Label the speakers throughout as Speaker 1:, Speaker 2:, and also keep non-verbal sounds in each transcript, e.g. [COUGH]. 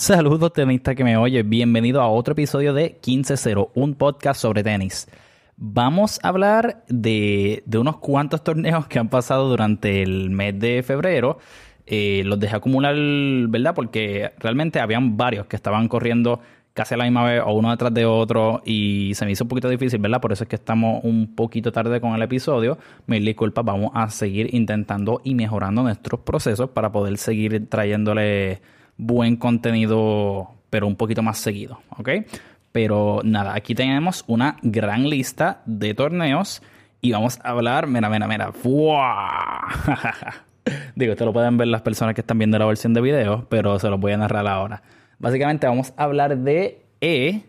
Speaker 1: Saludos tenista que me oye, bienvenido a otro episodio de 15-0, un podcast sobre tenis. Vamos a hablar de, unos cuantos torneos que han pasado durante el mes de febrero. Eh, los dejé acumular, ¿verdad? Porque realmente habían varios que estaban corriendo casi a la misma vez o uno detrás de otro y se me hizo un poquito difícil, ¿verdad? Por eso es que estamos un poquito tarde con el episodio. Mil disculpas, vamos a seguir intentando y mejorando nuestros procesos para poder seguir trayéndole buen contenido, pero un poquito más seguido, ¿ok? Pero nada, aquí tenemos una gran lista de torneos y vamos a hablar, mira, mira, mira, [LAUGHS] Digo, esto lo pueden ver las personas que están viendo la versión de video, pero se los voy a narrar ahora. Básicamente vamos a hablar de E,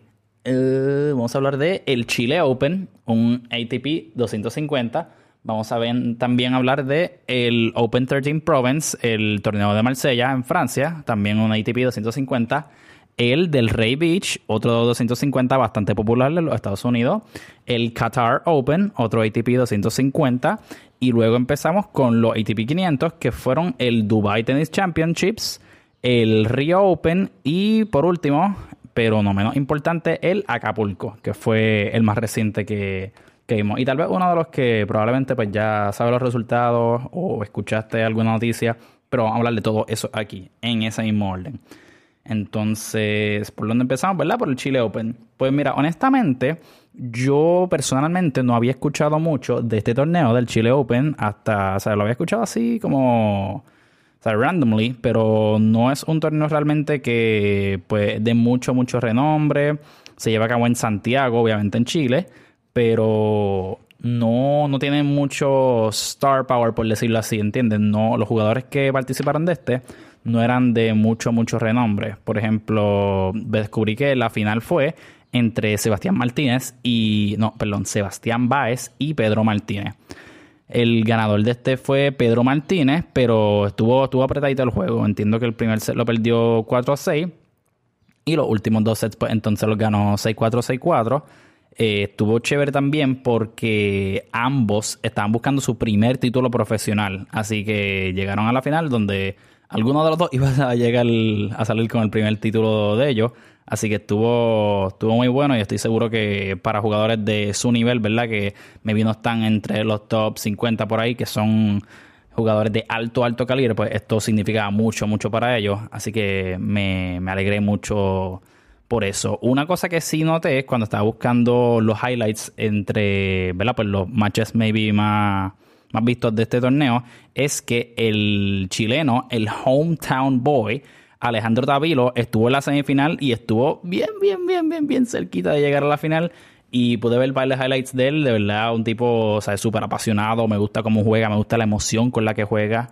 Speaker 1: vamos a hablar de el Chile Open, un ATP 250 Vamos a ver, también hablar de el Open 13 Province, el torneo de Marsella en Francia, también un ATP 250. El del Ray Beach, otro 250 bastante popular en los Estados Unidos. El Qatar Open, otro ATP 250. Y luego empezamos con los ATP 500, que fueron el Dubai Tennis Championships, el Rio Open y por último, pero no menos importante, el Acapulco, que fue el más reciente que, y tal vez uno de los que probablemente pues ya sabe los resultados o escuchaste alguna noticia, pero vamos a hablar de todo eso aquí, en ese mismo orden. Entonces, ¿por dónde empezamos? ¿Verdad? Por el Chile Open. Pues mira, honestamente, yo personalmente no había escuchado mucho de este torneo del Chile Open hasta, o lo había escuchado así como, o sea, randomly, pero no es un torneo realmente que, pues, de mucho, mucho renombre. Se lleva a cabo en Santiago, obviamente en Chile pero no, no tienen mucho star power, por decirlo así, ¿entiendes? No, los jugadores que participaron de este no eran de mucho, mucho renombre. Por ejemplo, descubrí que la final fue entre Sebastián Martínez y, no, perdón, Sebastián Báez y Pedro Martínez. El ganador de este fue Pedro Martínez, pero estuvo, estuvo apretadito el juego. Entiendo que el primer set lo perdió 4 a 6 y los últimos dos sets, pues entonces los ganó 6-4, 6-4. Eh, estuvo chévere también porque ambos estaban buscando su primer título profesional. Así que llegaron a la final donde alguno de los dos [LAUGHS] iba a llegar a salir con el primer título de ellos. Así que estuvo, estuvo muy bueno y estoy seguro que para jugadores de su nivel, ¿verdad? Que me vino están entre los top 50 por ahí, que son jugadores de alto, alto calibre, pues esto significa mucho, mucho para ellos. Así que me, me alegré mucho por eso. Una cosa que sí noté es cuando estaba buscando los highlights entre, ¿verdad? Pues los matches maybe más, más vistos de este torneo, es que el chileno, el hometown boy, Alejandro Tavilo, estuvo en la semifinal y estuvo bien, bien, bien, bien, bien cerquita de llegar a la final. Y pude ver varios highlights de él, de verdad, un tipo, o sea, súper apasionado, me gusta cómo juega, me gusta la emoción con la que juega.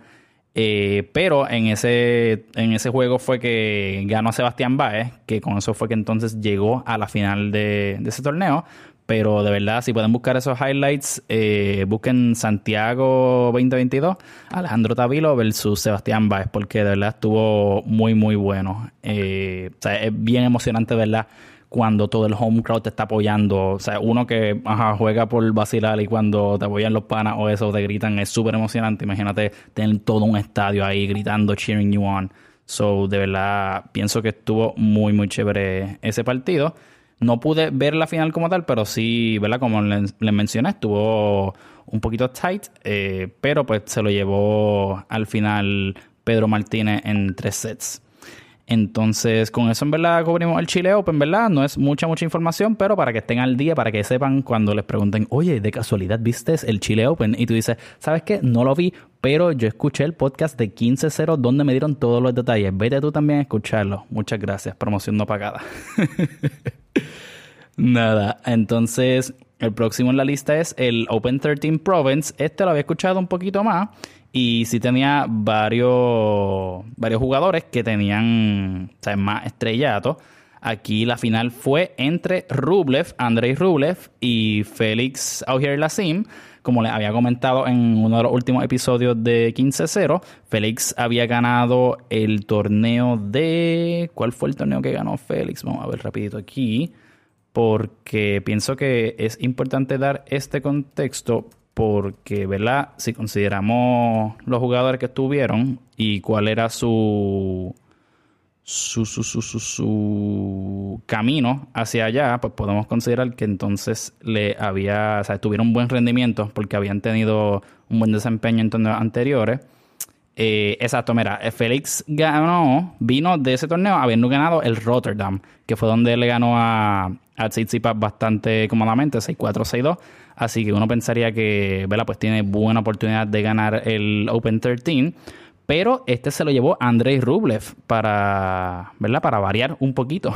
Speaker 1: Eh, pero en ese, en ese juego fue que ganó Sebastián Baez, que con eso fue que entonces llegó a la final de, ese torneo. Pero de verdad, si pueden buscar esos highlights, eh, busquen Santiago 2022, Alejandro Tavilo versus Sebastián Baez, porque de verdad estuvo muy, muy bueno. Eh, o sea, es bien emocionante, ¿verdad? Cuando todo el home crowd te está apoyando. O sea, uno que juega por vacilar y cuando te apoyan los panas o eso te gritan es súper emocionante. Imagínate tener todo un estadio ahí gritando, cheering you on. So, de verdad, pienso que estuvo muy, muy chévere ese partido. No pude ver la final como tal, pero sí, ¿verdad? Como les, mencioné, estuvo un poquito tight, eh, pero pues se lo llevó al final Pedro Martínez en tres sets. Entonces, con eso en verdad cubrimos el Chile Open, ¿verdad? No es mucha, mucha información, pero para que estén al día, para que sepan cuando les pregunten, oye, de casualidad viste el Chile Open, y tú dices, ¿sabes qué? No lo vi, pero yo escuché el podcast de 15.0 donde me dieron todos los detalles. Vete tú también a escucharlo. Muchas gracias, promoción no pagada. [LAUGHS] Nada, entonces el próximo en la lista es el Open 13 Province. Este lo había escuchado un poquito más y sí tenía varios, varios jugadores que tenían o más estrellato. Aquí la final fue entre Rublev, Andrei Rublev y Félix Auger Lassim. Como les había comentado en uno de los últimos episodios de 15-0, Félix había ganado el torneo de... ¿Cuál fue el torneo que ganó Félix? Vamos a ver rapidito aquí. Porque pienso que es importante dar este contexto porque, ¿verdad? Si consideramos los jugadores que estuvieron y cuál era su, su, su, su, su, camino hacia allá, pues podemos considerar que entonces le había, o sea, tuvieron un buen rendimiento porque habían tenido un buen desempeño en torneos anteriores. Eh, exacto, mira, eh, Félix ganó, vino de ese torneo habiendo ganado el Rotterdam, que fue donde le ganó a, a Tsitsipas bastante cómodamente, 6-4-6-2. Así que uno pensaría que, pues tiene buena oportunidad de ganar el Open 13. Pero este se lo llevó Andrei Rublev para, ¿verdad? Para variar un poquito.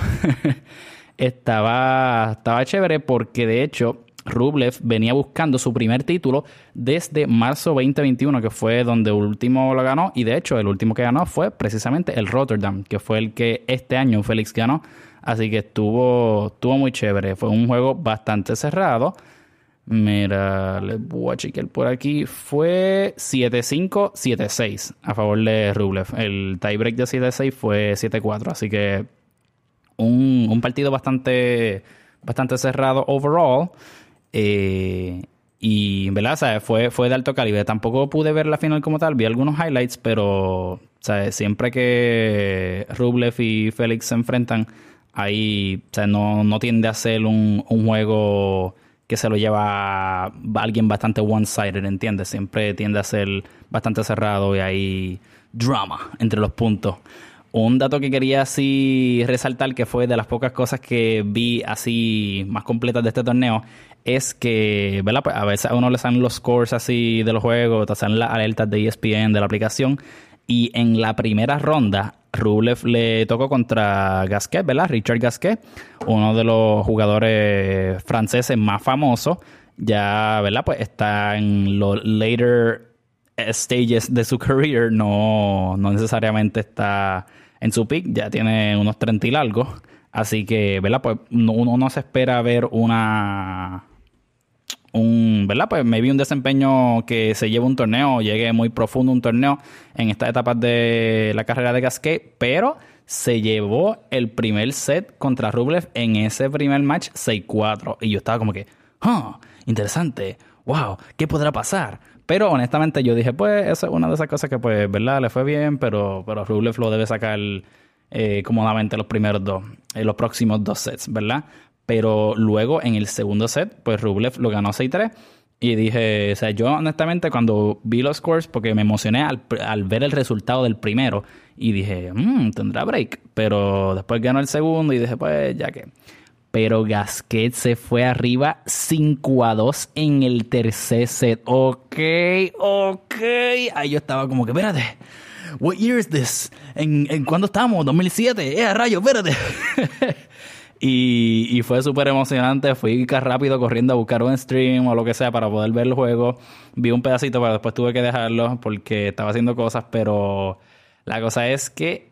Speaker 1: [LAUGHS] estaba, estaba chévere porque de hecho Rublev venía buscando su primer título desde marzo 2021, que fue donde último lo ganó. Y de hecho, el último que ganó fue precisamente el Rotterdam, que fue el que este año Félix ganó. Así que estuvo, estuvo muy chévere. Fue un juego bastante cerrado. Mira, les voy a chequear por aquí. Fue 7-5, 7-6 a favor de Rublev. El tiebreak de 7-6 fue 7-4. Así que un, partido bastante, bastante cerrado overall. Eh, y, ¿verdad? Fue, fue de alto calibre. Tampoco pude ver la final como tal. Vi algunos highlights, pero siempre que Rublev y Félix se enfrentan, ahí no, no tiende a ser un juego que se lo lleva a alguien bastante one-sided, ¿entiendes? Siempre tiende a ser bastante cerrado y hay drama entre los puntos. Un dato que quería así resaltar, que fue de las pocas cosas que vi así más completas de este torneo, es que, ¿verdad? Pues a veces a uno le salen los scores así de los juegos, te salen las alertas de ESPN de la aplicación, y en la primera ronda Rublev le tocó contra Gasquet, ¿verdad? Richard Gasquet, uno de los jugadores franceses más famosos. Ya, ¿verdad? Pues está en los later stages de su [LAUGHS] career, no, no necesariamente está en su peak, ya tiene unos 30 y largos. Así que, ¿verdad? Pues uno no se espera ver una un, ¿verdad? Pues maybe un desempeño que se lleve un torneo, llegue muy profundo un torneo en estas etapas de la carrera de Gasquet, pero se llevó el primer set contra Rublev en ese primer match 6-4. Y yo estaba como que, ah, interesante, wow, ¿qué podrá pasar? Pero honestamente yo dije, pues, esa es una de esas cosas que, pues, ¿verdad? Le fue bien, pero, pero Rublev lo debe sacar eh, cómodamente los primeros dos, eh, los próximos dos sets, ¿verdad? Pero luego en el segundo set, pues Rublev lo ganó 6-3. Y dije, o sea, yo honestamente cuando vi los scores, porque me emocioné al, ver el resultado del primero, y dije, mmm, tendrá break. Pero después ganó el segundo y dije, pues ya que. Pero Gasquet se fue arriba 5 a 2 en el tercer set. Ok, ok. Ahí yo estaba como que, espérate. What year is this? ¿En, en cuándo estamos? ¿2007? ¡Eh, rayo, espérate! [LAUGHS] Y, fue súper emocionante. Fui rápido corriendo a buscar un stream o lo que sea para poder ver el juego. Vi un pedacito, pero después tuve que dejarlo porque estaba haciendo cosas. Pero la cosa es que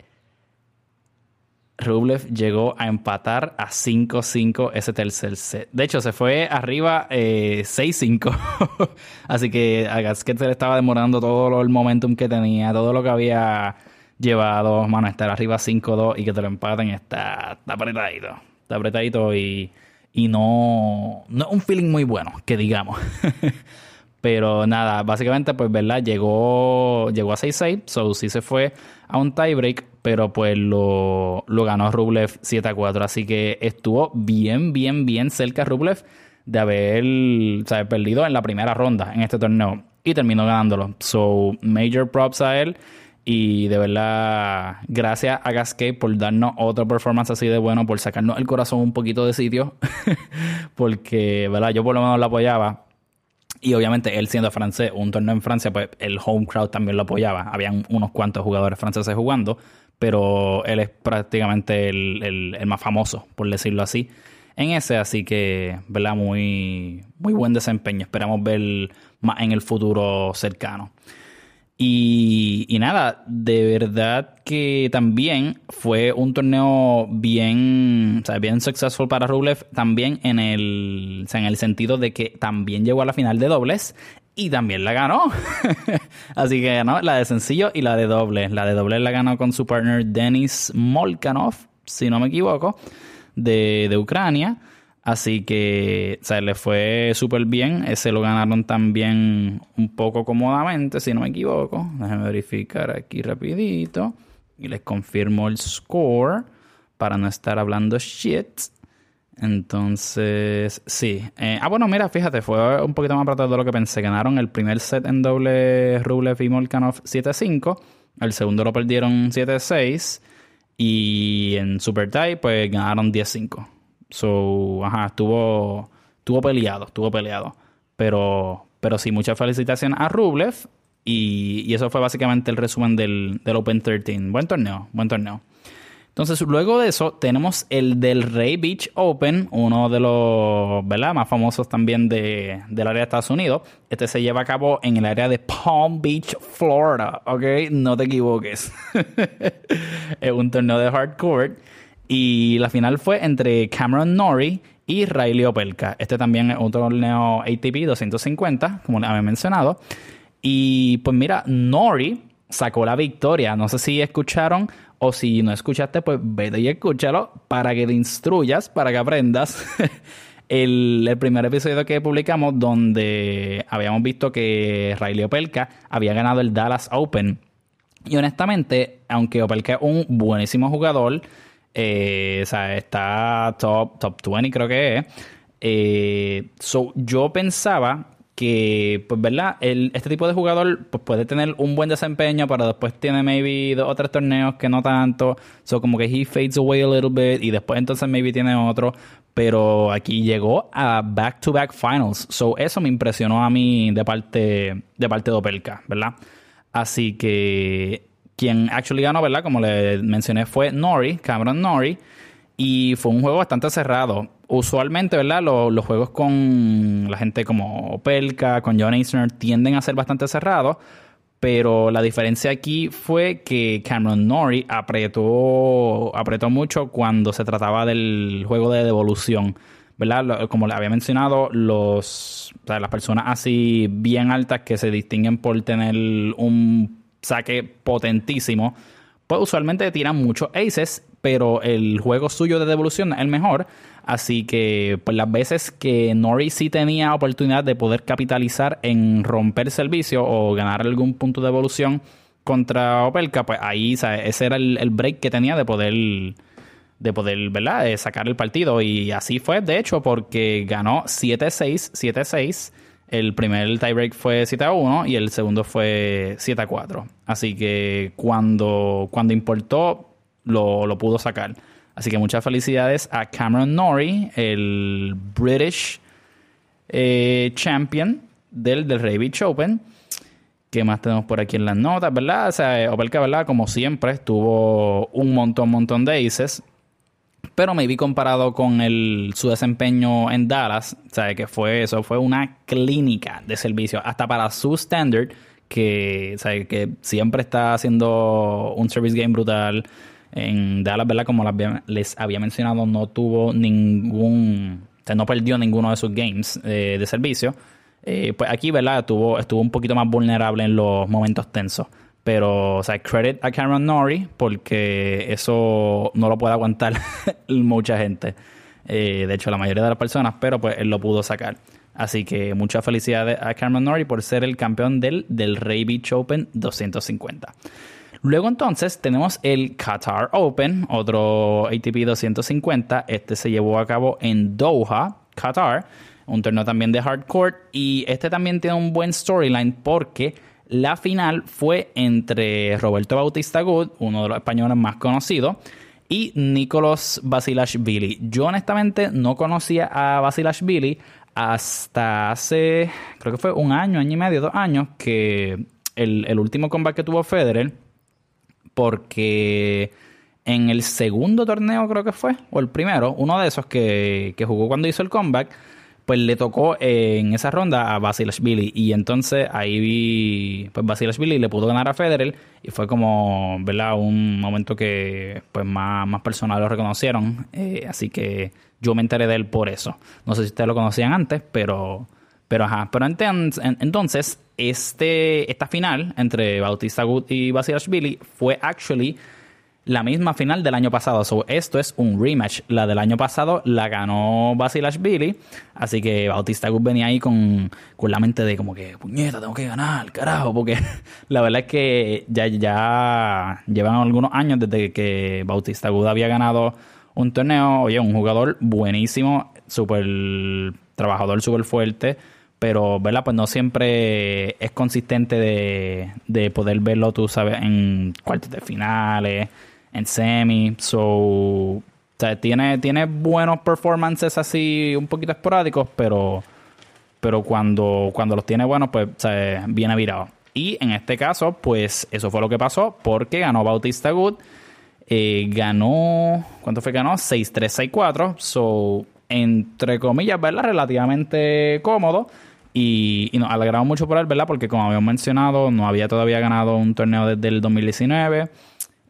Speaker 1: Rublev llegó a empatar a 5-5 ese tercer set. De hecho, se fue arriba 6-5. Eh, [LAUGHS] Así que a Gasquet se le estaba demorando todo el momentum que tenía, todo lo que había llevado. Mano, estar arriba 5-2 y que te lo empaten está, está apretadito apretadito y, y no, no un feeling muy bueno, que digamos. [LAUGHS] Pero nada, básicamente, pues, ¿verdad? Llegó, llegó a 6-6, so sí se fue a un tiebreak, pero pues lo, lo ganó Rublev 7-4. Así que estuvo bien, bien, bien cerca Rublev de haber perdido en la primera ronda en este torneo y terminó ganándolo. So, major props a él. Y de verdad, gracias a Gasquet por darnos otra performance así de bueno, por sacarnos el corazón un poquito de sitio. [LAUGHS] Porque, ¿verdad? Yo por lo menos lo apoyaba. Y obviamente él siendo francés, un torneo en Francia, pues el home crowd también lo apoyaba. Habían unos cuantos jugadores franceses jugando, pero él es prácticamente el, el más famoso, por decirlo así, en ese. Así que, ¿verdad? Muy, muy buen desempeño. Esperamos ver más en el futuro cercano. Y, nada, de verdad que también fue un torneo bien, o sea, bien successful para Rublev, también en el, en el sentido de que también llegó a la final de dobles y también la ganó. [LAUGHS] Así que ganó la de sencillo y la de doble. La de doble la ganó con su partner Denis Molkanov, si no me equivoco, de, de Ucrania. Así que, o sea, le fue súper bien. Ese lo ganaron también un poco cómodamente, si no me equivoco. Déjenme verificar aquí rapidito. y les confirmo el score para no estar hablando shit. Entonces, sí. Eh, ah, bueno, mira, fíjate, fue un poquito más apretado de lo que pensé. Ganaron el primer set en doble Rublev y Molkanov 7-5. El segundo lo perdieron 7-6. Y en Super Tie, pues ganaron 10-5. So, ajá, estuvo, estuvo peleado, estuvo peleado. Pero, pero sí, mucha felicitación a Rublev. Y, y, eso fue básicamente el resumen del, del Open 13. Buen torneo, buen torneo. Entonces, luego de eso, tenemos el del Ray Beach Open, uno de los ¿verdad? más famosos también de, del área de Estados Unidos. Este se lleva a cabo en el área de Palm Beach, Florida, ¿ok? No te equivoques. [LAUGHS] es un torneo de hardcore. Y la final fue entre Cameron Norrie y Riley Opelka. Este también es un torneo ATP 250, como les había mencionado. Y pues mira, Norrie sacó la victoria. No sé si escucharon o si no escuchaste, pues vete y escúchalo para que te instruyas, para que aprendas. [LAUGHS] el, primer episodio que publicamos donde habíamos visto que Riley Opelka había ganado el Dallas Open. Y honestamente, aunque Opelka es un buenísimo jugador, eh, o sea, está top, top 20 creo que es. Eh, yo pensaba que, pues, ¿verdad? El, este tipo de jugador pues, puede tener un buen desempeño, pero después tiene maybe dos o tres torneos que no tanto. So, como que he fades away a little bit y después entonces maybe tiene otro. Pero aquí llegó a back-to-back finals. So, eso me impresionó a mí de parte de, parte de Opelka, ¿verdad? Así que quien actually ganó, ¿verdad? Como le mencioné, fue Nori, Cameron Nori. Y fue un juego bastante cerrado. Usualmente, ¿verdad? Los, juegos con la gente como Opelka, con John Isner, tienden a ser bastante cerrados. Pero la diferencia aquí fue que Cameron Norrie apretó, apretó mucho cuando se trataba del juego de devolución. ¿verdad? Como le había mencionado, los, las personas así bien altas que se distinguen por tener un saque potentísimo, pues usualmente tiran muchos aces pero el juego suyo de devolución es el mejor. Así que pues, las veces que Norris sí tenía oportunidad de poder capitalizar en romper servicio o ganar algún punto de evolución contra Opelka, pues ahí ese era el, break que tenía de poder de poder, ¿verdad? De sacar el partido. Y así fue, de hecho, porque ganó 7-6, 7-6. El primer tiebreak fue 7-1 y el segundo fue 7-4. Así que cuando, cuando importó, lo, pudo sacar. Así que muchas felicidades a Cameron Norrie, el British eh, Champion del, del Ray Beach Open. ¿Qué más tenemos por aquí en las notas, verdad? O sea, Opelka, ¿verdad? Como siempre, tuvo un montón, montón de aces. Pero me vi comparado con el, su desempeño en Dallas, sea, que fue eso, fue una clínica de servicio, hasta para su standard, que, o que siempre está haciendo un service game brutal en Dallas, ¿verdad? Como les había mencionado, no tuvo ningún, o sea, no perdió ninguno de sus games eh, de servicio. Eh, pues aquí, ¿verdad? Tuvo, estuvo un poquito más vulnerable en los momentos tensos. Pero, o sea, credit a Cameron Norrie porque eso no lo puede aguantar [LAUGHS] mucha gente. Eh, de hecho, la mayoría de las personas, pero pues él lo pudo sacar. Así que muchas felicidades a Cameron Norrie por ser el campeón del, del Ray Beach Open 250. Luego entonces tenemos el Qatar Open, otro ATP 250. Este se llevó a cabo en Doha, Qatar, un torneo también de hardcore. Y este también tiene un buen storyline porque la final fue entre Roberto Bautista Good, uno de los españoles más conocidos, y Nicolas Basilashvili. Yo honestamente no conocía a Basilashvili hasta hace, creo que fue un año, año y medio, dos años, que el, último combate que tuvo Federer porque en el segundo torneo creo que fue, o el primero, uno de esos que, jugó cuando hizo el comeback, pues le tocó en esa ronda a Basilashvili y entonces ahí vi, pues Basilashvili le pudo ganar a Federer y fue como, ¿verdad? Un momento que pues más, más personas lo reconocieron, eh, así que yo me enteré de él por eso. No sé si ustedes lo conocían antes, pero pero ajá, pero entonces, este, esta final entre Bautista Gut y Basilashvili fue actually la misma final del año pasado. So, esto es un rematch. La del año pasado la ganó Billy Así que Bautista Gut venía ahí con, con, la mente de como que, puñeta, tengo que ganar, carajo. Porque [LAUGHS] la verdad es que ya, ya llevan algunos años desde que Bautista Gut había ganado un torneo. Oye, un jugador buenísimo, súper trabajador, súper fuerte pero ¿verdad? Pues no siempre es consistente de, de poder verlo, tú sabes, en cuartos de finales, en semi. So, o sea, tiene, tiene buenos performances así un poquito esporádicos, pero, pero cuando, cuando los tiene buenos, pues o viene virado. Y en este caso, pues eso fue lo que pasó porque ganó Bautista Good. Eh, ganó, ¿cuánto fue que ganó? 6-3, 6-4. So, entre comillas, ¿verdad? Relativamente cómodo. Y, y, nos alegramos mucho por él, ¿verdad? Porque como habíamos mencionado, no había todavía ganado un torneo desde el 2019.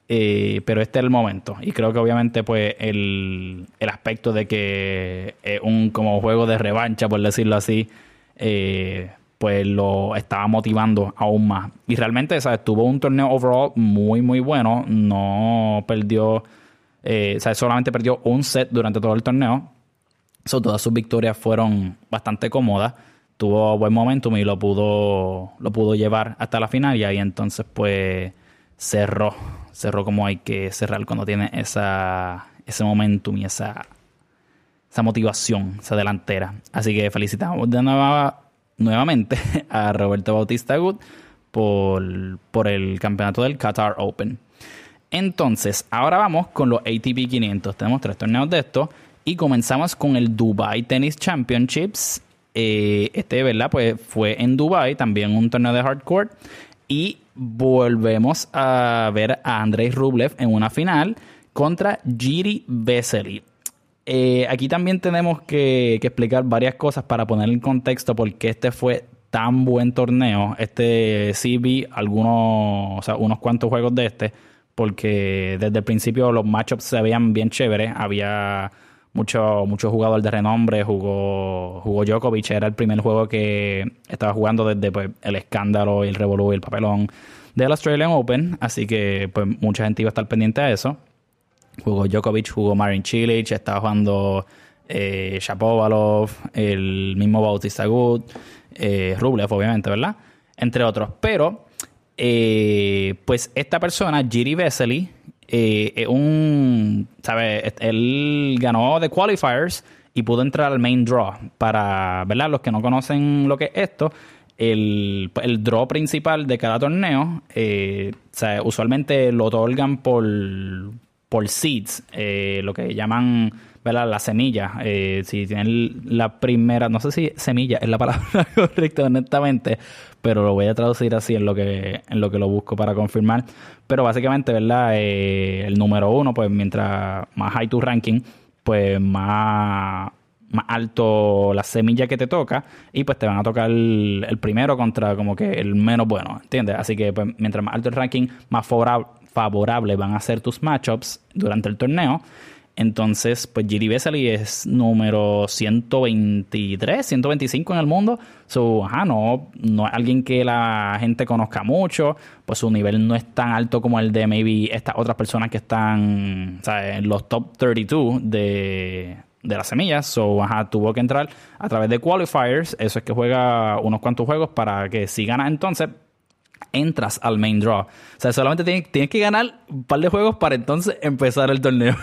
Speaker 1: Eh, pero este es el momento. Y creo que obviamente, pues, el, aspecto de que es un como juego de revancha, por decirlo así, eh, pues lo estaba motivando aún más. Y realmente, ¿sabes? Tuvo un torneo overall muy, muy bueno. No perdió, eh, ¿sabes? Solamente perdió un set durante todo el torneo. So, todas sus victorias fueron bastante cómodas. Tuvo buen momentum y lo pudo, lo pudo llevar hasta la final. Y ahí entonces, pues, cerró cerró como hay que cerrar cuando tiene esa, ese momentum y esa, esa motivación, esa delantera. Así que felicitamos de nueva, nuevamente [LAUGHS] a Roberto Bautista Good por, por el campeonato del Qatar Open. Entonces, ahora vamos con los ATP 500. Tenemos tres torneos de estos y comenzamos con el Dubai Tennis Championships. Eh, este, ¿verdad? Pues fue en Dubai, también un torneo de hardcore. Y volvemos a ver a Andrei Rublev en una final contra Giri Vesely. Eh, aquí también tenemos que, explicar varias cosas para poner en contexto por qué este fue tan buen torneo. Este sí vi algunos, o sea, unos cuantos juegos de este, porque desde el principio los matchups se veían bien chéveres. Había mucho, mucho jugador de renombre, jugó, jugó Djokovic, era el primer juego que estaba jugando desde pues, el escándalo el revolú y el papelón del Australian Open, así que pues mucha gente iba a estar pendiente a eso. Jugó Djokovic, jugó Marin Cilic, estaba jugando eh, Shapovalov, el mismo Bautista Good, eh, Rublev obviamente, ¿verdad? Entre otros. Pero, eh, pues esta persona, Giri Vesely, eh, un, ¿sabes? Él ganó de qualifiers y pudo entrar al main draw. Para, ¿verdad? Los que no conocen lo que es esto, el, el draw principal de cada torneo, eh, usualmente lo otorgan por, por seeds, eh, lo que llaman ¿verdad? la semilla. Eh, si tienen la primera, no sé si semilla es la palabra [LAUGHS] correcta, honestamente, pero lo voy a traducir así en lo que, en lo que lo busco para confirmar. Pero básicamente, ¿verdad? Eh, el número uno, pues mientras más high tu ranking, pues más, más alto la semilla que te toca y pues te van a tocar el, primero contra como que el menos bueno, ¿entiendes? Así que pues, mientras más alto el ranking, más favorable, favorable van a ser tus matchups durante el torneo. Entonces, pues Giri Vesely es número 123, 125 en el mundo. So, ajá, no, no es alguien que la gente conozca mucho. Pues su nivel no es tan alto como el de maybe estas otras personas que están en los top 32 de, de las semillas. So, ajá, tuvo que entrar a través de qualifiers. Eso es que juega unos cuantos juegos para que si gana entonces entras al main draw. O sea, solamente tienes, que ganar un par de juegos para entonces empezar el torneo.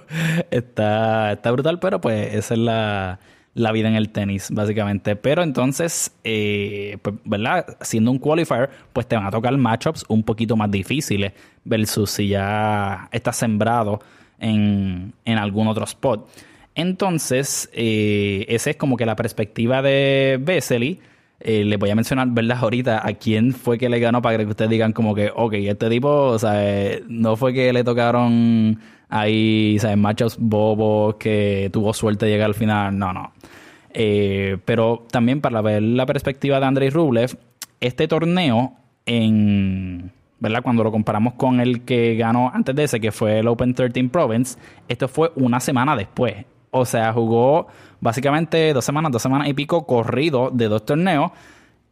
Speaker 1: [LAUGHS] está, está brutal, pero pues esa es la, vida en el tenis, básicamente. Pero entonces, eh, pues, ¿verdad? Siendo un qualifier, pues te van a tocar matchups un poquito más difíciles versus si ya estás sembrado en, en algún otro spot. Entonces, eh, esa es como que la perspectiva de Vesely eh, les voy a mencionar, ¿verdad? Ahorita a quién fue que le ganó para que ustedes digan como que, ok, este tipo, o sea, eh, no fue que le tocaron ahí, ¿sabes? Machos bobos que tuvo suerte de llegar al final, no, no. Eh, pero también para ver la perspectiva de Andrei Rublev, este torneo en... ¿verdad? Cuando lo comparamos con el que ganó antes de ese, que fue el Open 13 Province, esto fue una semana después. O sea, jugó básicamente dos semanas, dos semanas y pico corrido de dos torneos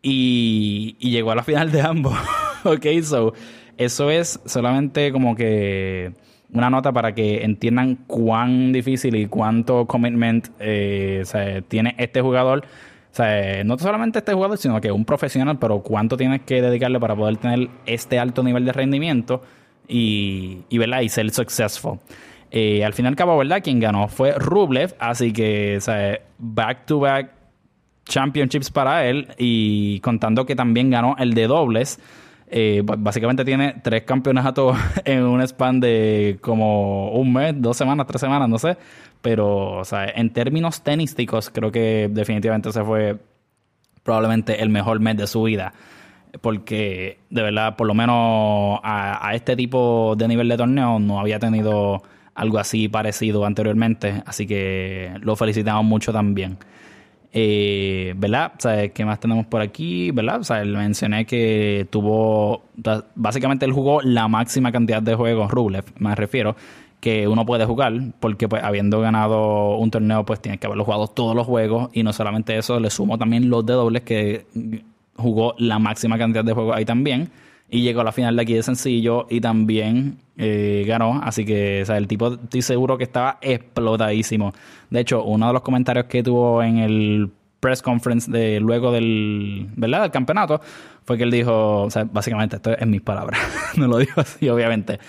Speaker 1: y, llegó a la final de ambos. [LAUGHS] ok, so eso es solamente como que una nota para que entiendan cuán difícil y cuánto commitment eh, tiene este jugador. O sea, no solamente este jugador, sino que un profesional, pero cuánto tienes que dedicarle para poder tener este alto nivel de rendimiento y, y, ¿verdad? y ser successful. Eh, al fin y al cabo, ¿verdad? Quien ganó fue Rublev, así que, sea, back to back championships para él y contando que también ganó el de dobles. Eh, básicamente tiene tres campeonatos [LAUGHS] en un span de como un mes, dos semanas, tres semanas, no sé. Pero, o en términos tenísticos, creo que definitivamente se fue probablemente el mejor mes de su vida. Porque, de verdad, por lo menos a este tipo de nivel de torneo no había tenido algo así parecido anteriormente. Así que lo felicitamos mucho también. Eh, ¿Verdad? O ¿qué más tenemos por aquí? ¿Verdad? O sea, mencioné que tuvo. Básicamente él jugó la máxima cantidad de juegos, Rublev, me refiero, que uno puede jugar, porque pues habiendo ganado un torneo, pues tiene que haberlo jugado todos los juegos, y no solamente eso, le sumo también los de dobles que jugó la máxima cantidad de juegos ahí también y llegó a la final de aquí de sencillo y también eh, ganó. Así que o sea, el tipo estoy seguro que estaba explotadísimo. De hecho, uno de los comentarios que tuvo en el press conference de luego del, ¿verdad? del campeonato fue que él dijo, o sea, básicamente esto es mis palabras, [LAUGHS] no lo dijo así obviamente,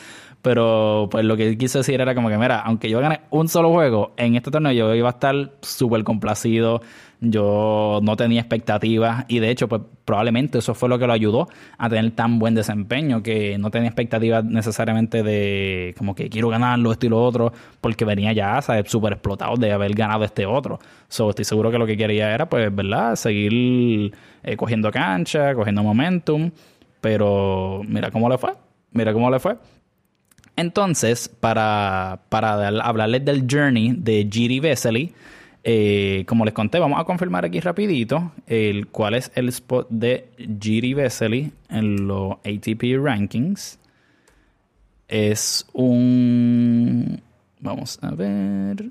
Speaker 1: pero pues lo que quiso decir era como que, mira, aunque yo gane un solo juego en este torneo, yo iba a estar súper complacido. Yo no tenía expectativas y de hecho, pues probablemente eso fue lo que lo ayudó a tener tan buen desempeño, que no tenía expectativas necesariamente de como que quiero ganarlo, esto y lo otro, porque venía ya, ¿sabes? Súper explotado de haber ganado este otro. So, estoy seguro que lo que quería era, pues, ¿verdad? Seguir eh, cogiendo cancha, cogiendo momentum, pero mira cómo le fue. Mira cómo le fue. Entonces, para, para hablarles del journey de Giri Vesely, eh, como les conté, vamos a confirmar aquí rapidito el, cuál es el spot de Giri Vesely en los ATP Rankings. Es un... Vamos a ver...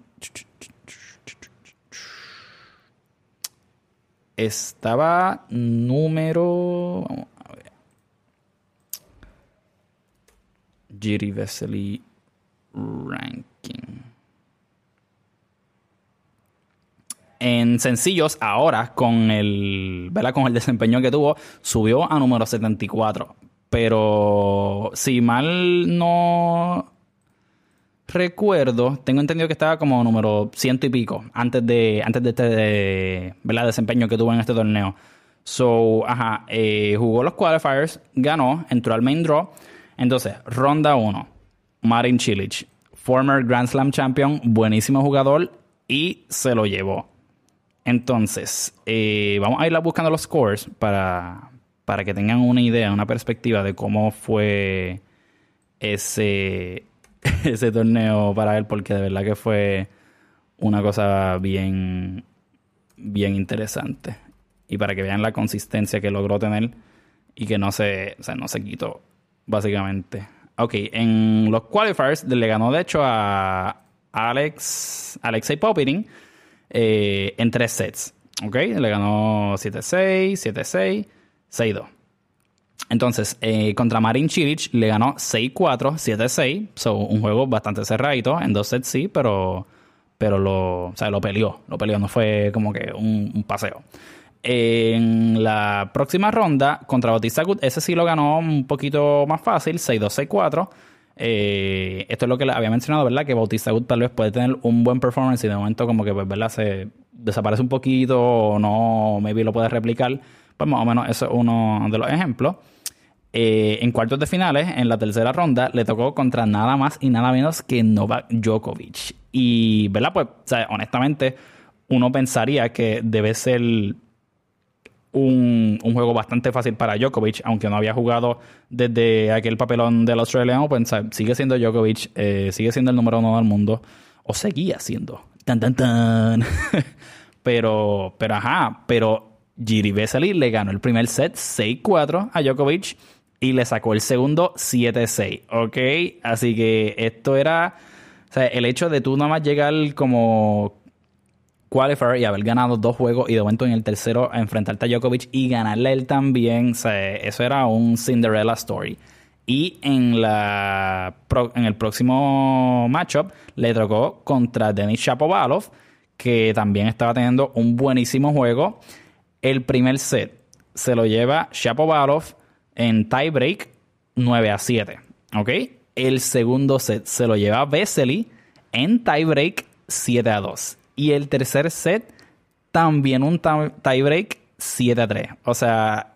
Speaker 1: Estaba número... Giri Vesely Ranking. En sencillos, ahora con el, ¿verdad? con el desempeño que tuvo, subió a número 74. Pero si mal no recuerdo, tengo entendido que estaba como número ciento y pico antes de, antes de este ¿verdad? desempeño que tuvo en este torneo. So, ajá, eh, jugó los qualifiers, ganó, entró al main draw entonces, ronda 1, Marin Cilic, former Grand Slam champion, buenísimo jugador y se lo llevó. Entonces, eh, vamos a ir buscando los scores para, para que tengan una idea, una perspectiva de cómo fue ese, [LAUGHS] ese torneo para él, porque de verdad que fue una cosa bien, bien interesante. Y para que vean la consistencia que logró tener y que no se, no se quitó básicamente. Ok, en los qualifiers le ganó de hecho a Alex, Alexei Popirin eh, en tres sets. Ok, le ganó 7-6, 7-6, 6-2. Entonces, eh, contra Marin Cilic le ganó 6-4, 7-6. So, un juego bastante cerradito. En dos sets sí, pero, pero lo, o sea, lo peleó. Lo peleó, no fue como que un paseo. En la próxima ronda, contra Bautista Good, ese sí lo ganó un poquito más fácil, 6-2-6-4. Eh, esto es lo que había mencionado, ¿verdad? Que Bautista Good tal vez puede tener un buen performance y de momento como que, pues, ¿verdad? Se desaparece un poquito o no, maybe lo puede replicar. Pues más o menos eso es uno de los ejemplos. Eh, en cuartos de finales, en la tercera ronda, le tocó contra nada más y nada menos que Novak Djokovic. Y, ¿verdad? Pues, honestamente, uno pensaría que debe ser un, juego bastante fácil para Djokovic, aunque no había jugado desde aquel papelón del Australian Open. sigue siendo Djokovic, eh, sigue siendo el número uno del mundo, o seguía siendo. Tan, tan, tan. [LAUGHS] pero, pero ajá, pero Giri Vesely le ganó el primer set 6-4 a Djokovic y le sacó el segundo 7-6. ¿Ok? Así que esto era. O sea, el hecho de tú nada más llegar como qualifier y haber ganado dos juegos y de momento en el tercero enfrentarte a Djokovic y ganarle él también, eso era un Cinderella story. Y en, la, en el próximo matchup le tocó contra Denis Shapovalov, que también estaba teniendo un buenísimo juego. El primer set se lo lleva Shapovalov en tiebreak 9 a 7. ¿Ok? El segundo set se lo lleva Vesely en tiebreak 7 a 2. Y el tercer set también un tiebreak 7 a 3. O sea,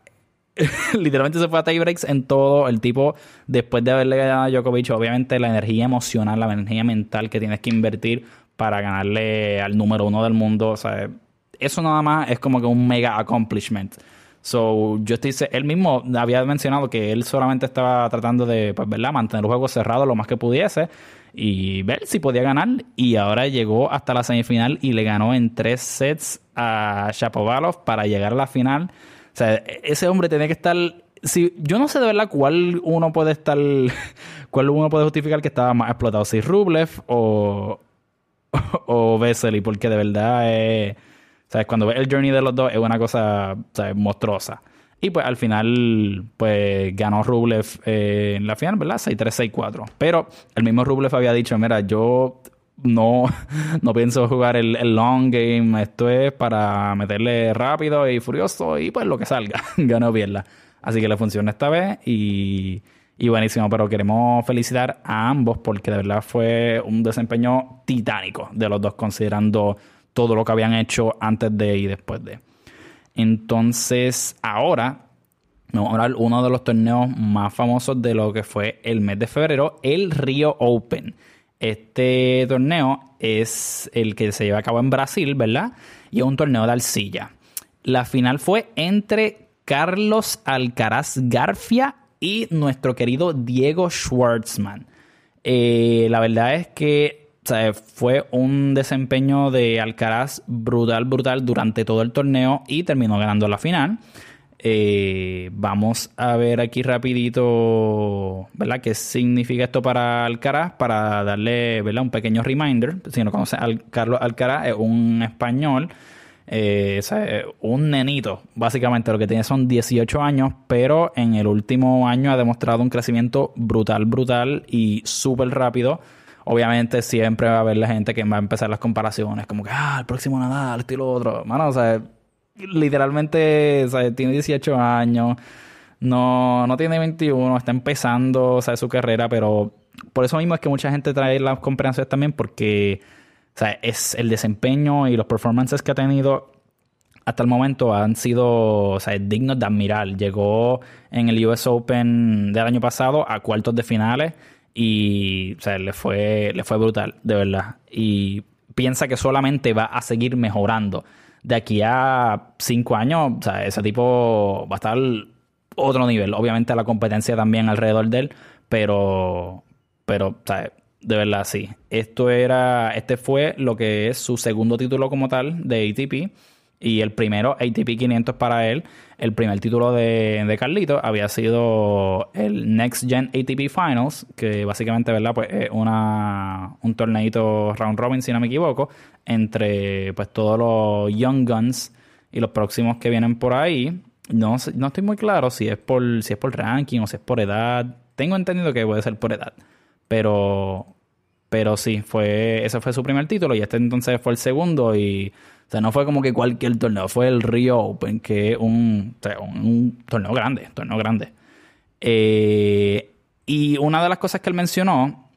Speaker 1: [LAUGHS] literalmente se fue a tiebreaks en todo. El tipo, después de haberle ganado a Djokovic, obviamente la energía emocional, la energía mental que tienes que invertir para ganarle al número uno del mundo. O sea, eso nada más es como que un mega accomplishment. So, yo estoy, él mismo había mencionado que él solamente estaba tratando de, pues, ¿verdad? Mantener el juego cerrado lo más que pudiese y ver si podía ganar. Y ahora llegó hasta la semifinal y le ganó en tres sets a Shapovalov para llegar a la final. O sea, ese hombre tiene que estar. Si, yo no sé de verdad cuál uno puede estar. [LAUGHS] cuál uno puede justificar que estaba más explotado. Si Rublev o. [LAUGHS] o Vesely, porque de verdad es. ¿Sabes? Cuando ves el journey de los dos es una cosa ¿sabes? monstruosa. Y pues al final, pues ganó Rublev eh, en la final, ¿verdad? 6-3, 6-4. Pero el mismo Rublev había dicho, mira, yo no, [LAUGHS] no pienso jugar el, long game, esto es para meterle rápido y furioso y pues lo que salga, [LAUGHS] ganó pierda. Así que le funciona esta vez y, y buenísimo, pero queremos felicitar a ambos porque de verdad fue un desempeño titánico de los dos considerando todo lo que habían hecho antes de y después de. Entonces, ahora vamos uno de los torneos más famosos de lo que fue el mes de febrero, el Rio Open. Este torneo es el que se lleva a cabo en Brasil, ¿verdad? Y es un torneo de arcilla. La final fue entre Carlos Alcaraz Garfia y nuestro querido Diego Schwartzman. Eh, la verdad es que fue un desempeño de Alcaraz brutal, brutal durante todo el torneo y terminó ganando la final. Eh, vamos a ver aquí rapidito, ¿verdad? ¿Qué significa esto para Alcaraz? Para darle, ¿verdad? Un pequeño reminder. Si no conocen, Al Carlos Alcaraz es un español, eh, un nenito, básicamente lo que tiene son 18 años, pero en el último año ha demostrado un crecimiento brutal, brutal y súper rápido obviamente siempre va a haber la gente que va a empezar las comparaciones, como que, ah, el próximo Nadal, estilo otro. Mano, o sea, literalmente, o tiene 18 años, no, no tiene 21, está empezando, o sea, su carrera, pero por eso mismo es que mucha gente trae las comparaciones también, porque, o sea, es el desempeño y los performances que ha tenido hasta el momento han sido o sea, dignos de admirar. Llegó en el US Open del año pasado a cuartos de finales y o sea, le fue, le fue brutal, de verdad. Y piensa que solamente va a seguir mejorando. De aquí a cinco años, o sea, ese tipo va a estar otro nivel. Obviamente la competencia también alrededor de él, pero, pero, o sea, de verdad sí. Esto era, este fue lo que es su segundo título como tal de ATP y el primero ATP 500 para él. El primer título de, de Carlito había sido el Next Gen ATP Finals, que básicamente, ¿verdad? Pues es una, un torneito round robin, si no me equivoco, entre pues todos los Young Guns y los próximos que vienen por ahí. No, no estoy muy claro si es por si es por ranking o si es por edad. Tengo entendido que puede ser por edad. Pero pero sí, fue ese fue su primer título y este entonces fue el segundo y o sea, no fue como que cualquier torneo, fue el Rio Open, que es un, torneo grande, torneo grande. Eh, y una de las cosas que él mencionó,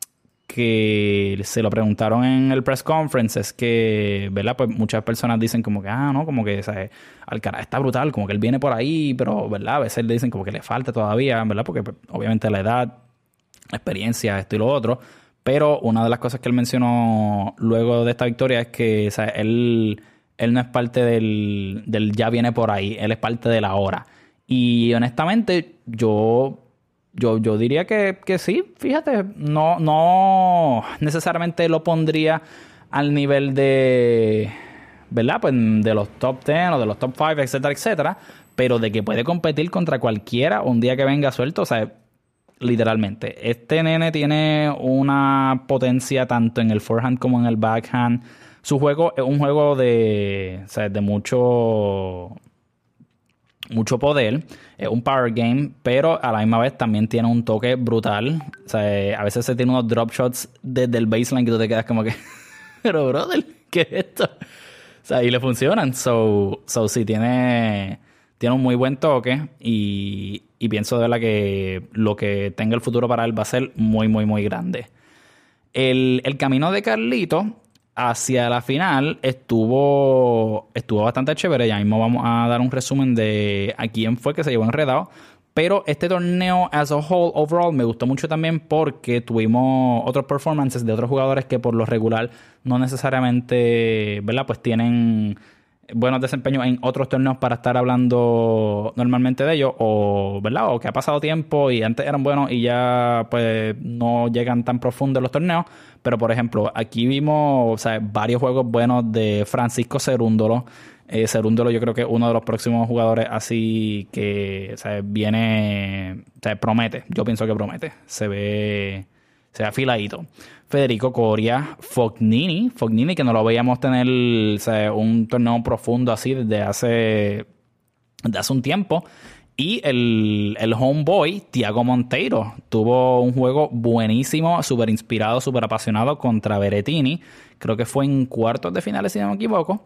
Speaker 1: que se lo preguntaron en el press conference, es que, ¿verdad? Pues muchas personas dicen como que, ah, no, como que ¿sabes? Alcaraz está brutal, como que él viene por ahí, pero, ¿verdad? A veces le dicen como que le falta todavía, ¿verdad? Porque pues, obviamente la edad, experiencia, esto y lo otro. Pero una de las cosas que él mencionó luego de esta victoria es que, ¿sabes? Él él no es parte del, ya viene por ahí, él es parte de la hora. Y honestamente, yo yo, yo diría que, que, sí, fíjate, no, no necesariamente lo pondría al nivel de, ¿verdad? Pues de los top 10 o de los top 5, etcétera, etcétera, pero de que puede competir contra cualquiera un día que venga suelto, o sea, literalmente. Este nene tiene una potencia tanto en el forehand como en el backhand su juego es un juego de, sea, de mucho mucho poder, es un power game, pero a la misma vez también tiene un toque brutal. O sea, a veces se tiene unos drop shots desde el baseline que tú te quedas como que, [LAUGHS] pero brother, ¿qué es esto? O sea, y le funcionan. So, so sí, tiene, tiene un muy buen toque y, y pienso de verdad que lo que tenga el futuro para él va a ser muy, muy, muy grande. El, el camino de Carlito hacia la final estuvo, estuvo bastante chévere. Ya mismo vamos a dar un resumen de a quién fue que se llevó enredado. Pero este torneo as a whole, overall, me gustó mucho también porque tuvimos otros performances de otros jugadores que por lo regular no necesariamente, ¿verdad? Pues tienen buenos desempeños en otros torneos para estar hablando normalmente de ellos o, ¿verdad? O que ha pasado tiempo y antes eran buenos y ya pues no llegan tan profundo los torneos. Pero por ejemplo, aquí vimos varios juegos buenos de Francisco Cerúndolo. Eh, Cerúndolo yo creo que es uno de los próximos jugadores así que viene, o promete. Yo pienso que promete. Se ve, se afiladito. Federico Coria, Fognini, Fognini que no lo veíamos tener un torneo profundo así desde hace, desde hace un tiempo. Y el, el homeboy, Tiago Monteiro, tuvo un juego buenísimo, súper inspirado, súper apasionado contra Berettini. Creo que fue en cuartos de finales, si no me equivoco.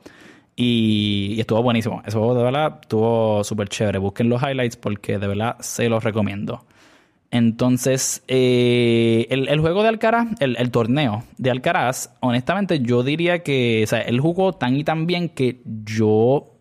Speaker 1: Y, estuvo buenísimo. Juego de verdad estuvo súper chévere. Busquen los highlights porque de verdad se los recomiendo. Entonces, eh, el, juego de Alcaraz, el, torneo de Alcaraz, honestamente yo diría que, o sea, él jugó tan y tan bien que yo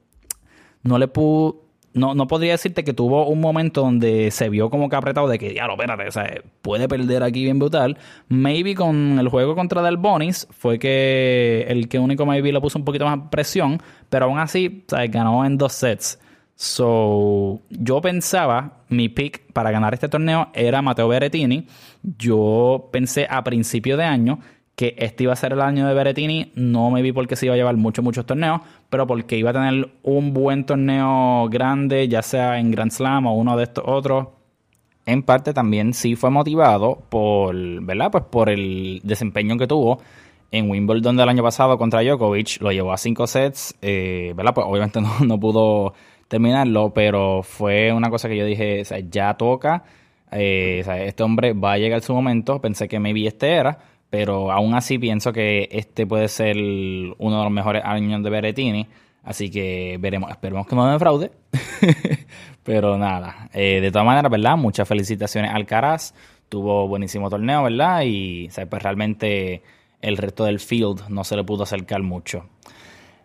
Speaker 1: no le pude, no, no podría decirte que tuvo un momento donde se vio como que apretado de que, ya lo espérate, o sea, puede perder aquí bien brutal. Maybe con el juego contra Del Bonis fue que el que único maybe le puso un poquito más presión, pero aún así, o sea, ganó en dos sets. So, yo pensaba, mi pick para ganar este torneo era Matteo Berrettini. Yo pensé a principio de año que este iba a ser el año de Berettini. No me vi porque se iba a llevar muchos, muchos torneos, pero porque iba a tener un buen torneo grande, ya sea en Grand Slam o uno de estos otros. En parte también sí fue motivado por, ¿verdad? Pues por el desempeño que tuvo en Wimbledon del año pasado contra Djokovic. Lo llevó a cinco sets, eh, ¿verdad? Pues obviamente [LAUGHS] no, pudo terminarlo, pero fue una cosa que yo dije, ya toca. Eh, este hombre va a llegar su momento. Pensé que maybe este era pero aún así pienso que este puede ser uno de los mejores años de Berettini. Así que veremos, esperemos que no me fraude. [LAUGHS] pero nada, eh, de todas maneras, ¿verdad? Muchas felicitaciones al Caraz. Tuvo buenísimo torneo, ¿verdad? Y pues realmente el resto del field no se le pudo acercar mucho.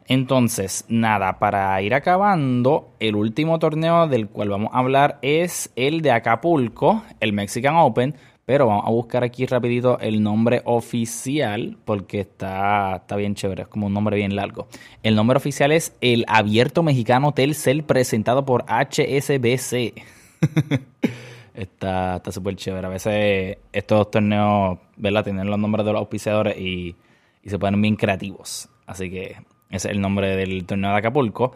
Speaker 1: Entonces, nada, para ir acabando, el último torneo del cual vamos a hablar es el de Acapulco, el Mexican Open, pero vamos a buscar aquí rapidito el nombre oficial porque está, está bien chévere, es como un nombre bien largo. El nombre oficial es el Abierto Mexicano Telcel presentado por HSBC. [LAUGHS] está súper chévere. A veces estos torneos, ¿verdad? Tienen los nombres de los auspiciadores y, y se ponen bien creativos. Así que es el nombre del torneo de Acapulco.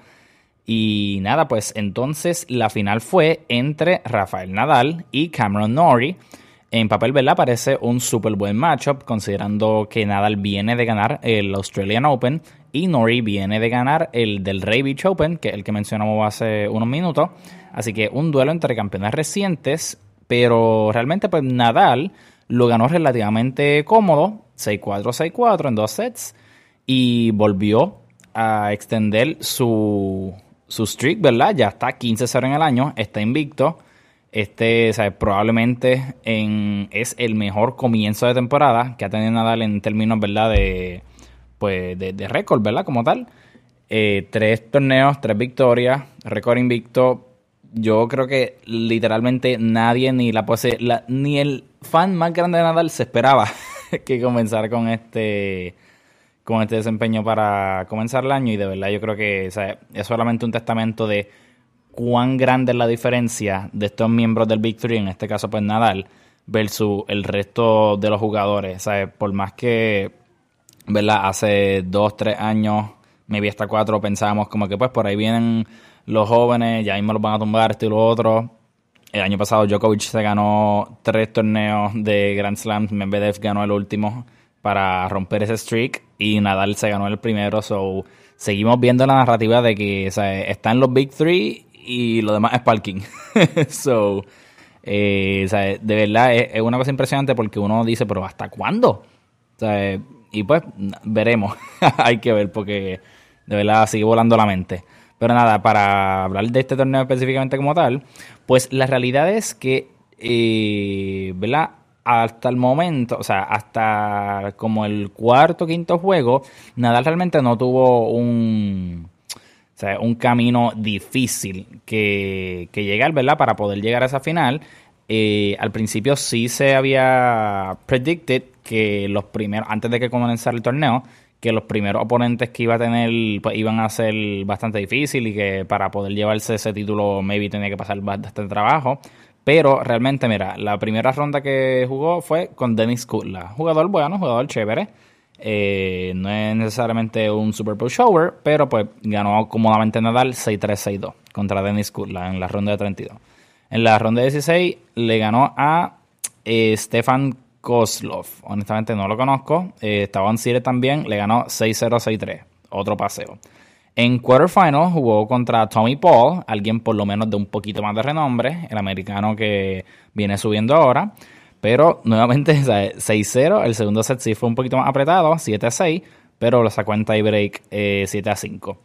Speaker 1: Y nada, pues entonces la final fue entre Rafael Nadal y Cameron Norrie en papel, ¿verdad? Parece un súper buen matchup, considerando que Nadal viene de ganar el Australian Open y Nori viene de ganar el del Ray Beach Open, que es el que mencionamos hace unos minutos. Así que un duelo entre campeones recientes, pero realmente pues Nadal lo ganó relativamente cómodo, 6-4, 6-4 en dos sets, y volvió a extender su, su streak, ¿verdad? Ya está 15-0 en el año, está invicto. Este, probablemente en, es el mejor comienzo de temporada que ha tenido Nadal en términos, ¿verdad? De, pues, de, récord, ¿verdad? Como tal. Eh, tres torneos, tres victorias, récord invicto. Yo creo que literalmente nadie, ni la, la ni el fan más grande de Nadal se esperaba [LAUGHS] que comenzara con este con este desempeño para comenzar el año y de verdad yo creo que es solamente un testamento de cuán grande es la diferencia de estos miembros del Big Three, en este caso pues Nadal, versus el resto de los jugadores. ¿sabes? Por más que, ¿verdad? Hace dos, tres años, maybe hasta cuatro, pensábamos como que pues por ahí vienen los jóvenes, ya mismo los van a tumbar, esto y lo otro. El año pasado Djokovic se ganó tres torneos de Grand Slam, Medvedev ganó el último para romper ese streak y Nadal se ganó el primero, so seguimos viendo la narrativa de que o sea, están los Big Three y lo demás es parking. [LAUGHS] so, eh, de verdad es, una cosa impresionante porque uno dice, pero ¿hasta cuándo? y pues veremos, [LAUGHS] hay que ver porque de verdad sigue volando la mente. Pero nada, para hablar de este torneo específicamente como tal, pues la realidad es que, eh, ¿verdad? Hasta el momento, o sea, hasta como el cuarto, quinto juego, Nadal realmente no tuvo un, o sea, un camino difícil que, que llegar, ¿verdad? Para poder llegar a esa final. Eh, al principio sí se había predicted que los primeros, antes de que comenzara el torneo, que los primeros oponentes que iba a tener pues, iban a ser bastante difícil y que para poder llevarse ese título maybe tenía que pasar bastante trabajo. Pero realmente, mira, la primera ronda que jugó fue con Dennis Kutla. Jugador bueno, jugador chévere. Eh, no es necesariamente un Super Bowl shower, pero pues ganó cómodamente Nadal 6-3-6-2 contra Dennis Kutla en la ronda de 32. En la ronda de 16 le ganó a eh, Stefan Kozlov. Honestamente no lo conozco. Eh, estaba en Cire también. Le ganó 6-0-6-3. Otro paseo. En quarterfinal jugó contra Tommy Paul, alguien por lo menos de un poquito más de renombre, el americano que viene subiendo ahora. Pero [LAUGHS] nuevamente 6-0. El segundo set sí fue un poquito más apretado, 7-6, pero lo sacó en tiebreak eh, 7-5.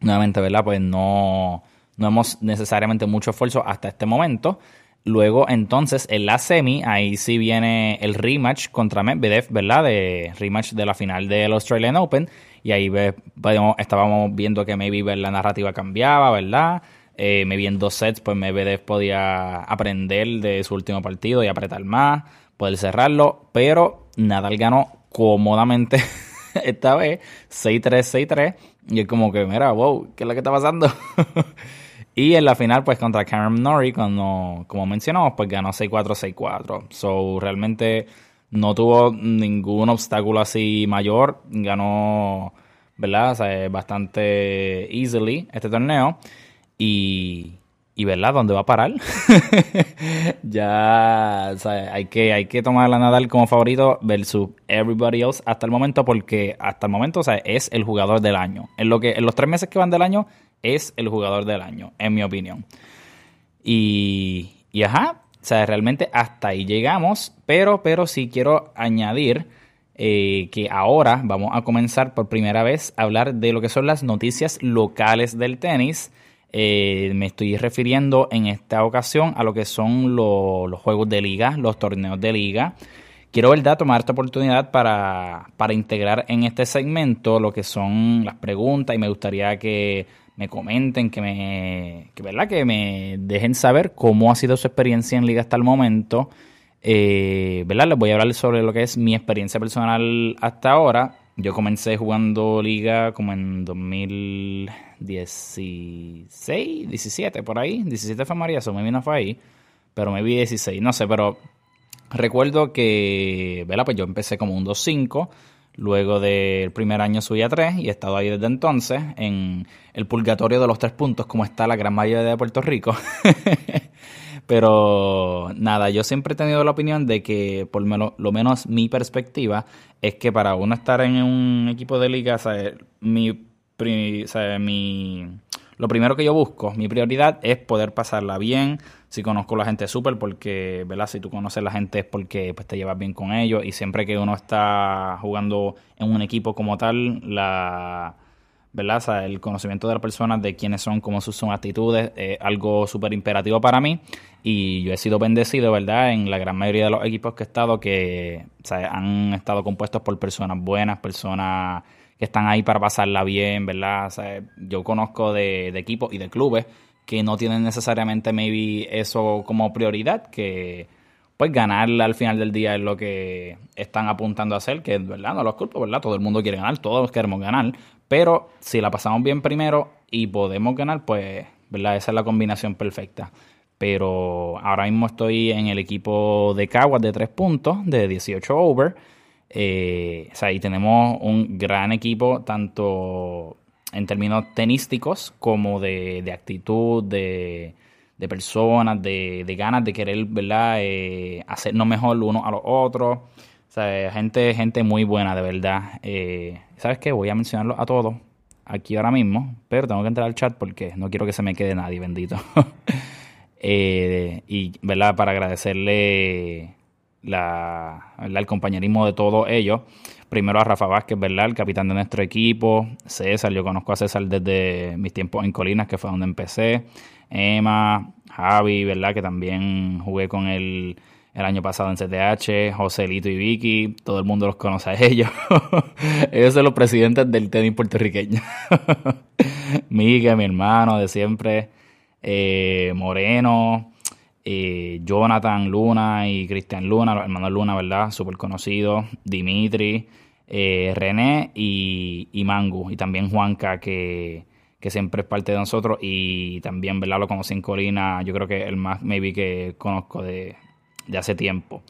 Speaker 1: Nuevamente, ¿verdad? Pues no, no hemos necesariamente mucho esfuerzo hasta este momento. Luego, entonces, en la semi, ahí sí viene el rematch contra Medvedev, ¿verdad? De rematch de la final del Australian Open. Y ahí estábamos viendo que maybe la narrativa cambiaba, ¿verdad? Eh, maybe en dos sets, pues Medvedev podía aprender de su último partido y apretar más, poder cerrarlo. Pero Nadal ganó cómodamente [LAUGHS] esta vez, 6-3, 6-3. Y es como que, mira, wow, ¿qué es lo que está pasando? [LAUGHS] Y en la final, pues contra Cameron Norrie, cuando, como mencionamos, pues ganó 6-4, 6-4. So, realmente no tuvo ningún obstáculo así mayor. Ganó, ¿verdad? O sea, bastante easily este torneo. Y, y ¿verdad? ¿Dónde va a parar? [LAUGHS] ya, hay que, hay que tomar a Nadal como favorito versus everybody else hasta el momento, porque hasta el momento, o sea, es el jugador del año. En, lo que, en los tres meses que van del año, es el jugador del año, en mi opinión. Y, y ajá, o sea, realmente hasta ahí llegamos, pero, pero sí quiero añadir eh, que ahora vamos a comenzar por primera vez a hablar de lo que son las noticias locales del tenis. Eh, me estoy refiriendo en esta ocasión a lo que son los juegos de liga, los torneos de liga. Quiero, ¿verdad?, tomar esta oportunidad para, para integrar en este segmento lo que son las preguntas y me gustaría que me comenten, que me, que, ¿verdad? que me dejen saber cómo ha sido su experiencia en liga hasta el momento. Eh, ¿verdad? Les voy a hablar sobre lo que es mi experiencia personal hasta ahora. Yo comencé jugando liga como en 2016, 17, por ahí. 17 fue María, eso me vino fue ahí. Pero me vi 16, no sé, pero recuerdo que, ¿verdad? Pues yo empecé como un 2-5 Luego del primer año subí a tres y he estado ahí desde entonces en el purgatorio de los tres puntos, como está la gran mayoría de Puerto Rico. [LAUGHS] Pero nada, yo siempre he tenido la opinión de que, por lo menos mi perspectiva, es que para uno estar en un equipo de liga, mi, mi lo primero que yo busco, mi prioridad es poder pasarla bien. Si conozco a la gente súper, porque, ¿verdad? Si tú conoces a la gente es porque pues, te llevas bien con ellos. Y siempre que uno está jugando en un equipo como tal, la, ¿verdad? el conocimiento de las personas, de quiénes son, cómo son actitudes, es algo súper imperativo para mí. Y yo he sido bendecido, ¿verdad? En la gran mayoría de los equipos que he estado, que han estado compuestos por personas buenas, personas están ahí para pasarla bien, ¿verdad? Yo conozco de, equipos y de clubes que no tienen necesariamente maybe eso como prioridad, que pues ganar al final del día es lo que están apuntando a hacer, que verdad no los culpo, ¿verdad? Todo el mundo quiere ganar, todos queremos ganar, pero si la pasamos bien primero y podemos ganar, pues, ¿verdad? Esa es la combinación perfecta. Pero ahora mismo estoy en el equipo de Caguas de 3 puntos, de 18 over eh, o sea, y tenemos un gran equipo, tanto en términos tenísticos como de, actitud, de, personas, de, ganas de querer, ¿verdad? Eh, hacernos mejor uno a los otros. O sea, gente, gente muy buena, de verdad. Eh, ¿Sabes qué? Voy a mencionarlo a todos. aquí ahora mismo, pero tengo que entrar al chat porque no quiero que se me quede nadie, bendito. [LAUGHS] Eh, y, ¿verdad? Para agradecerle la, el compañerismo de todos ellos. Primero a Rafa Vázquez, ¿verdad? El capitán de nuestro equipo. César, yo conozco a César desde mis tiempos en Colinas, que fue donde empecé. Emma, Javi, ¿verdad? Que también jugué con él el año pasado en CTH, Joselito y Vicky, todo el mundo los conoce a ellos. [LAUGHS] ellos son los presidentes del tenis puertorriqueño. [LAUGHS] Miguel, mi hermano de siempre, eh, Moreno, eh, Jonathan Luna y Cristian Luna, los hermanos Luna, ¿verdad? Súper conocidos, Dimitri, eh, René y, y, Mangu, y también Juanca, que, que siempre es parte de nosotros, y también, ¿verdad? Lo conocí en Colina, yo creo que el más, maybe, que conozco de, de hace tiempo.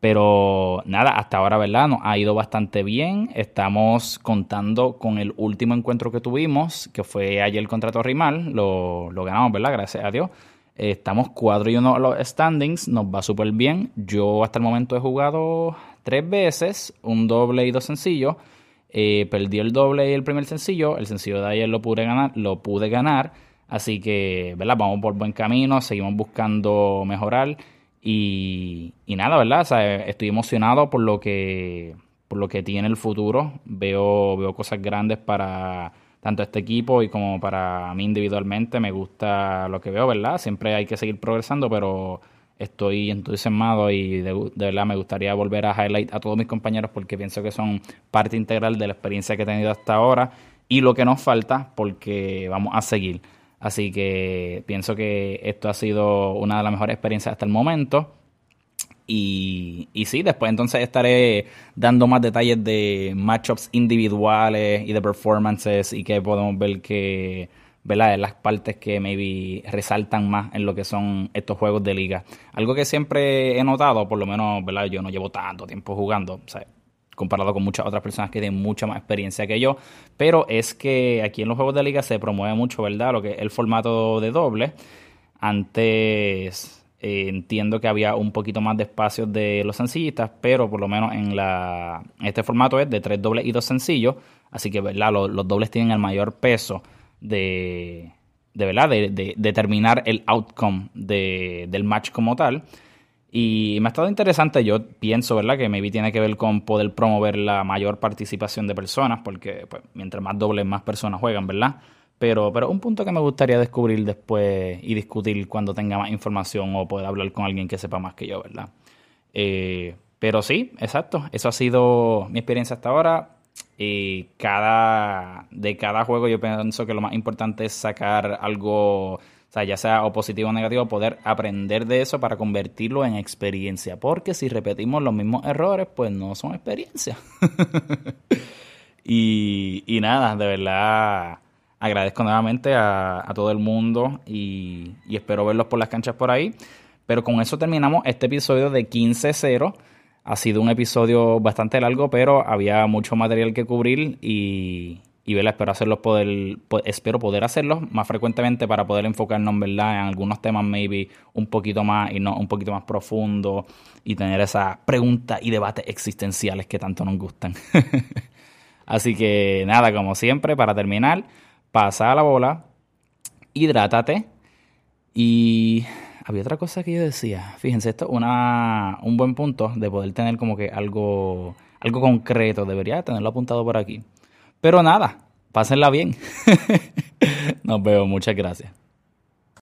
Speaker 1: Pero nada, hasta ahora, ¿verdad? Nos ha ido bastante bien. Estamos contando con el último encuentro que tuvimos, que fue ayer contra Torrimal. Lo, lo ganamos, ¿verdad? Gracias a Dios. Estamos 4 y 1 los standings, nos va súper bien. Yo hasta el momento he jugado tres veces, un doble y dos sencillos. Eh, perdí el doble y el primer sencillo. El sencillo de ayer lo pude ganar, lo pude ganar. Así que, ¿verdad? Vamos por buen camino, seguimos buscando mejorar. Y, nada, ¿verdad? estoy emocionado por lo que por lo que tiene el futuro. Veo, veo cosas grandes para tanto este equipo y como para mí individualmente. Me gusta lo que veo, ¿verdad? Siempre hay que seguir progresando, pero estoy entusiasmado y de, verdad me gustaría volver a highlight a todos mis compañeros porque pienso que son parte integral de la experiencia que he tenido hasta ahora y lo que nos falta porque vamos a seguir. Así que pienso que esto ha sido una de las mejores experiencias hasta el momento. Y, sí, después entonces estaré dando más detalles de matchups individuales y de performances y que podemos ver que, ¿verdad? Las partes que maybe resaltan más en lo que son estos juegos de liga. Algo que siempre he notado, por lo menos, ¿verdad? Yo no llevo tanto tiempo jugando, o comparado con muchas otras personas que tienen mucha más experiencia que yo, pero es que aquí en los juegos de liga se promueve mucho, ¿verdad? Lo que es el formato de doble. Antes eh, entiendo que había un poquito más de espacios de los sencillistas, pero por lo menos en la este formato es de tres dobles y dos sencillos, así que ¿verdad? Los, dobles tienen el mayor peso de, de verdad de, determinar el outcome del match como tal. Y me ha estado interesante, yo pienso, ¿verdad? Que maybe tiene que ver con poder promover la mayor participación de personas, porque pues, mientras más dobles, más personas juegan, ¿verdad? Pero, pero un punto que me gustaría descubrir después y discutir cuando tenga más información o pueda hablar con alguien que sepa más que yo, ¿verdad? Eh, pero sí, exacto, eso ha sido mi experiencia hasta ahora. Y cada, de cada juego yo pienso que lo más importante es sacar algo o sea, ya sea o positivo o negativo, poder aprender de eso para convertirlo en experiencia. Porque si repetimos los mismos errores, pues no son experiencia. [LAUGHS] y, y, nada, de verdad agradezco nuevamente a, todo el mundo y, espero verlos por las canchas por ahí. Pero con eso terminamos este episodio de 15-0. Ha sido un episodio bastante largo, pero había mucho material que cubrir y, y espero hacerlos poder, espero poder hacerlos más frecuentemente para poder enfocarnos ¿verdad? en algunos temas maybe un poquito más y no un poquito más profundo y tener esa pregunta y debate existenciales que tanto nos gustan. [LAUGHS] Así que nada, como siempre, para terminar, pasa la bola, hidrátate y había otra cosa que yo decía. Fíjense, esto es una, un buen punto de poder tener como que algo, algo concreto. Debería tenerlo apuntado por aquí. Pero nada, pásenla bien. [LAUGHS] Nos vemos, muchas gracias.